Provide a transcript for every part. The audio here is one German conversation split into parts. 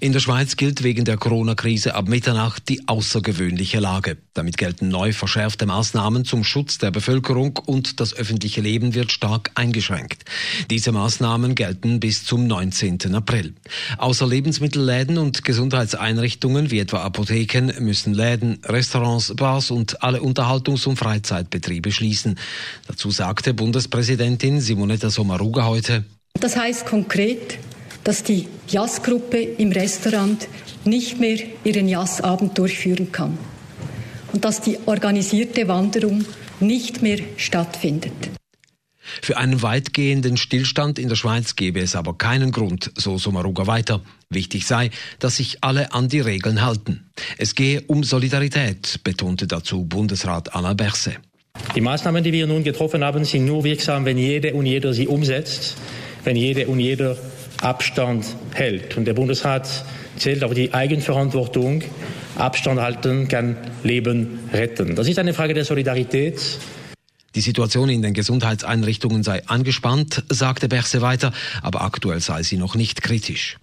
In der Schweiz gilt wegen der Corona-Krise ab Mitternacht die außergewöhnliche Lage. Damit gelten neu verschärfte Maßnahmen zum Schutz der Bevölkerung und das öffentliche Leben wird stark eingeschränkt. Diese Maßnahmen gelten bis zum 19. April. Außer Lebensmittelläden und Gesundheitseinrichtungen wie etwa Apotheken müssen Läden, Restaurants, Bars und alle Unterhaltungs- und Freizeitbetriebe schließen. Dazu sagte Bundespräsidentin Simonetta Sommaruga heute. Das heißt konkret, dass die Jazzgruppe im Restaurant nicht mehr ihren Jazzabend durchführen kann und dass die organisierte Wanderung nicht mehr stattfindet. Für einen weitgehenden Stillstand in der Schweiz gebe es aber keinen Grund, so Sommaruga weiter. Wichtig sei, dass sich alle an die Regeln halten. Es gehe um Solidarität, betonte dazu Bundesrat Alain Berset. Die Maßnahmen, die wir nun getroffen haben, sind nur wirksam, wenn jede und jeder sie umsetzt, wenn jede und jeder Abstand hält. Und der Bundesrat zählt auf die Eigenverantwortung. Abstand halten kann Leben retten. Das ist eine Frage der Solidarität. Die Situation in den Gesundheitseinrichtungen sei angespannt, sagte Berse weiter, aber aktuell sei sie noch nicht kritisch.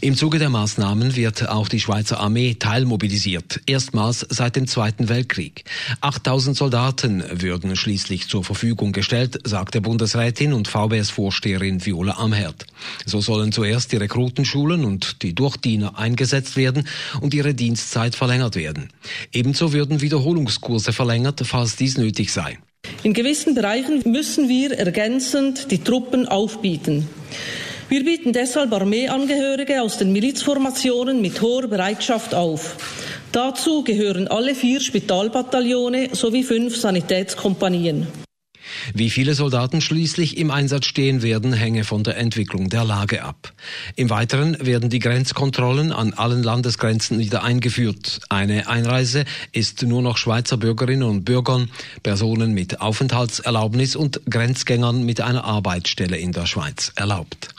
Im Zuge der Maßnahmen wird auch die Schweizer Armee teilmobilisiert, erstmals seit dem Zweiten Weltkrieg. 8000 Soldaten würden schließlich zur Verfügung gestellt, sagte Bundesrätin und VBS-Vorsteherin Viola Amherd. So sollen zuerst die Rekrutenschulen und die Durchdiener eingesetzt werden und ihre Dienstzeit verlängert werden. Ebenso würden Wiederholungskurse verlängert, falls dies nötig sei. In gewissen Bereichen müssen wir ergänzend die Truppen aufbieten. Wir bieten deshalb Armeeangehörige aus den Milizformationen mit hoher Bereitschaft auf. Dazu gehören alle vier Spitalbataillone sowie fünf Sanitätskompanien. Wie viele Soldaten schließlich im Einsatz stehen werden, hänge von der Entwicklung der Lage ab. Im Weiteren werden die Grenzkontrollen an allen Landesgrenzen wieder eingeführt. Eine Einreise ist nur noch Schweizer Bürgerinnen und Bürgern, Personen mit Aufenthaltserlaubnis und Grenzgängern mit einer Arbeitsstelle in der Schweiz erlaubt.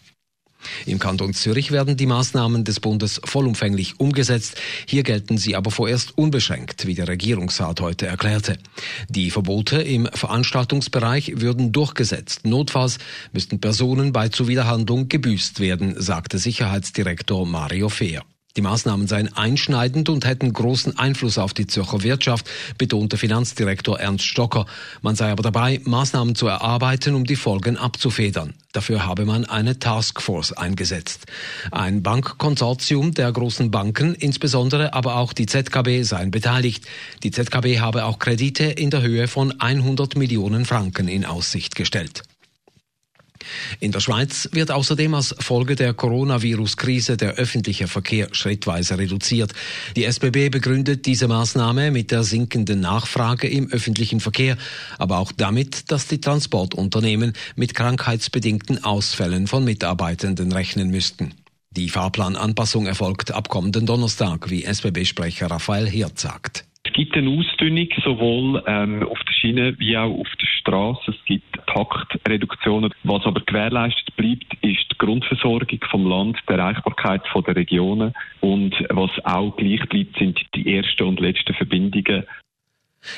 Im Kanton Zürich werden die Maßnahmen des Bundes vollumfänglich umgesetzt. Hier gelten sie aber vorerst unbeschränkt, wie der Regierungsrat heute erklärte. Die Verbote im Veranstaltungsbereich würden durchgesetzt. Notfalls müssten Personen bei Zuwiderhandlung gebüßt werden, sagte Sicherheitsdirektor Mario Fehr. Die Maßnahmen seien einschneidend und hätten großen Einfluss auf die Zürcher Wirtschaft, betonte Finanzdirektor Ernst Stocker. Man sei aber dabei, Maßnahmen zu erarbeiten, um die Folgen abzufedern. Dafür habe man eine Taskforce eingesetzt. Ein Bankkonsortium der großen Banken, insbesondere aber auch die ZKB, seien beteiligt. Die ZKB habe auch Kredite in der Höhe von 100 Millionen Franken in Aussicht gestellt. In der Schweiz wird außerdem als Folge der Coronavirus-Krise der öffentliche Verkehr schrittweise reduziert. Die SBB begründet diese Maßnahme mit der sinkenden Nachfrage im öffentlichen Verkehr, aber auch damit, dass die Transportunternehmen mit krankheitsbedingten Ausfällen von Mitarbeitenden rechnen müssten. Die Fahrplananpassung erfolgt ab kommenden Donnerstag, wie SBB-Sprecher Raphael Hirt sagt. Es gibt eine Ausdünnung sowohl ähm, auf der Schiene wie auch auf der Straße. Es gibt Taktreduktionen. Was aber gewährleistet bleibt, ist die Grundversorgung vom Land, die Erreichbarkeit der Regionen und was auch gleich bleibt, sind die ersten und letzten Verbindungen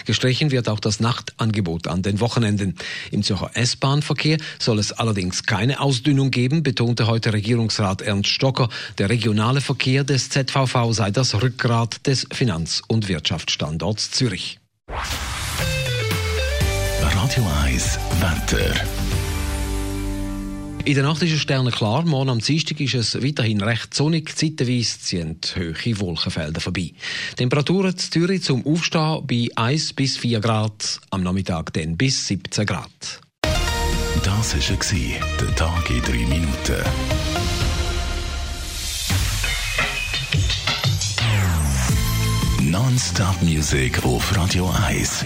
Gestrichen wird auch das Nachtangebot an den Wochenenden. Im Zürcher S-Bahn-Verkehr soll es allerdings keine Ausdünnung geben, betonte heute Regierungsrat Ernst Stocker. Der regionale Verkehr des ZVV sei das Rückgrat des Finanz- und Wirtschaftsstandorts Zürich. Radio 1 Wetter. In der Nacht ist es sternenklar. Morgen am Dienstag ist es weiterhin recht sonnig. Zeitweise ziehen hohe Wolkenfelder vorbei. Temperaturen in Zürich zum Aufstehen bei 1 bis 4 Grad, am Nachmittag dann bis 17 Grad. Das war der Tag in 3 Minuten. Non-Stop Music auf Radio 1.